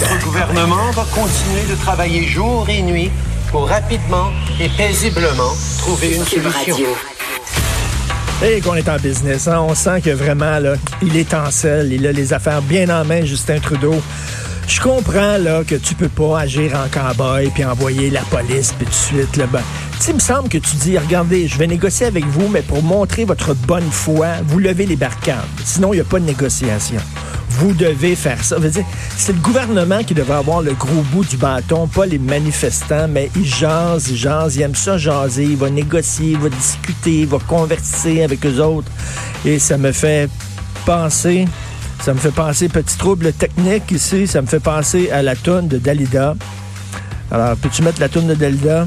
Notre gouvernement va continuer de travailler jour et nuit pour rapidement et paisiblement trouver une solution. Et qu'on est en business, hein? on sent que vraiment, là, il est en selle, il a les affaires bien en main, Justin Trudeau. Je comprends là que tu peux pas agir en cowboy puis envoyer la police puis tout de suite là ben, il me semble que tu dis regardez, je vais négocier avec vous mais pour montrer votre bonne foi, vous levez les barricades. Sinon il n'y a pas de négociation. Vous devez faire ça. C'est le gouvernement qui devrait avoir le gros bout du bâton, pas les manifestants, mais ils jasent, ils jasent, ils aiment ça jaser, il va négocier, il va discuter, il va converser avec eux autres. Et ça me fait penser ça me fait penser, petit trouble technique ici, ça me fait penser à la toune de Dalida. Alors, peux-tu mettre la toune de Dalida?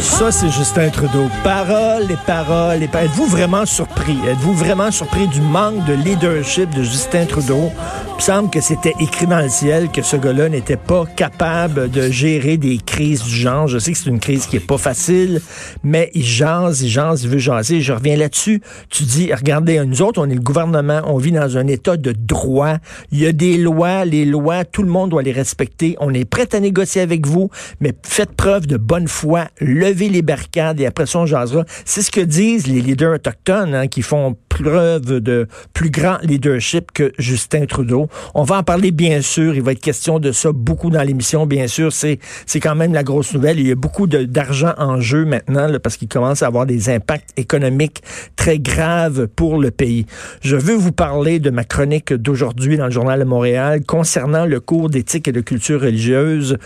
Ça, c'est Justin Trudeau. Paroles et paroles et paroles. Êtes-vous vraiment surpris? Êtes-vous vraiment surpris du manque de leadership de Justin Trudeau? Il me semble que c'était écrit dans le ciel que ce gars-là n'était pas capable de gérer des crises du genre. Je sais que c'est une crise qui est pas facile, mais il jase, il jase, il veut jaser. Je reviens là-dessus. Tu dis, regardez, nous autres, on est le gouvernement, on vit dans un état de droit. Il y a des lois, les lois, tout le monde doit les respecter. On est prêt à négocier avec vous, mais faites preuve de bonne foi, levez les barricades et après ça, on jasera. C'est ce que disent les leaders autochtones hein, qui font preuve de plus grand leadership que Justin Trudeau. On va en parler bien sûr. Il va être question de ça beaucoup dans l'émission, bien sûr. C'est quand même la grosse nouvelle. Il y a beaucoup d'argent en jeu maintenant parce qu'il commence à avoir des impacts économiques très graves pour le pays. Je veux vous parler de ma chronique d'aujourd'hui dans le journal de Montréal concernant le cours d'éthique et de culture religieuse.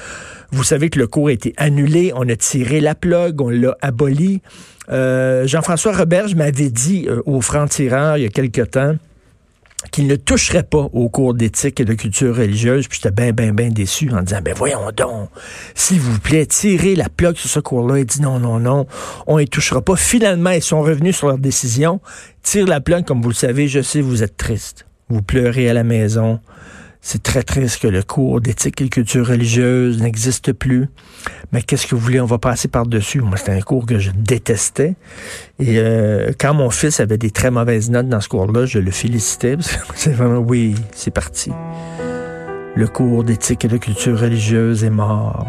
Vous savez que le cours a été annulé, on a tiré la plug, on l'a aboli. Euh, Jean-François Roberge m'avait dit euh, au franc-tireur il y a quelque temps qu'il ne toucherait pas au cours d'éthique et de culture religieuse. Puis j'étais bien, bien, bien déçu en disant, ben voyons donc, s'il vous plaît, tirez la plug sur ce cours-là. Il dit non, non, non, on y touchera pas. Finalement, ils sont revenus sur leur décision. Tire la plug, comme vous le savez, je sais, vous êtes triste. Vous pleurez à la maison. C'est très triste que le cours d'éthique et culture religieuse n'existe plus. Mais qu'est-ce que vous voulez? On va passer par-dessus. Moi, c'était un cours que je détestais. Et euh, quand mon fils avait des très mauvaises notes dans ce cours-là, je le félicitais. C'est vraiment, oui, c'est parti. Le cours d'éthique et de culture religieuse est mort.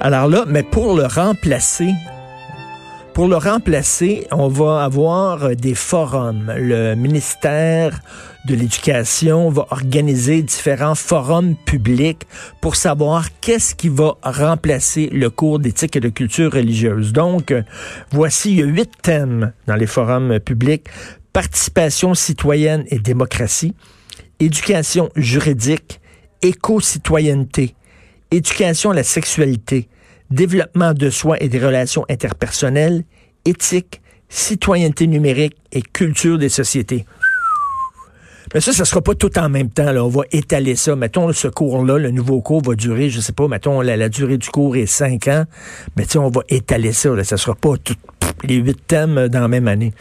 Alors là, mais pour le remplacer, pour le remplacer, on va avoir des forums. Le ministère de l'Éducation va organiser différents forums publics pour savoir qu'est-ce qui va remplacer le cours d'éthique et de culture religieuse. Donc, voici, y a huit thèmes dans les forums publics. Participation citoyenne et démocratie, éducation juridique, éco-citoyenneté, éducation à la sexualité, développement de soi et des relations interpersonnelles, éthique, citoyenneté numérique et culture des sociétés. Mais ça, ça sera pas tout en même temps. Là. On va étaler ça. Mettons, ce cours-là, le nouveau cours va durer, je sais pas, mettons, la, durée du cours est cinq ans. Mais tu on va étaler ça. Là. Ça sera pas tout, les huit thèmes dans la même année.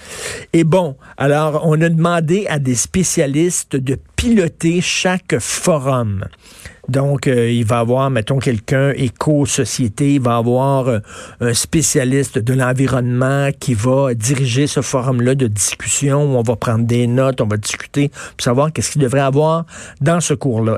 Et bon, alors, on a demandé à des spécialistes de piloter chaque forum. Donc, euh, il va avoir, mettons, quelqu'un éco-société, il va avoir euh, un spécialiste de l'environnement qui va diriger ce forum-là de discussion où on va prendre des notes, on va discuter pour savoir qu'est-ce qu'il devrait avoir dans ce cours-là.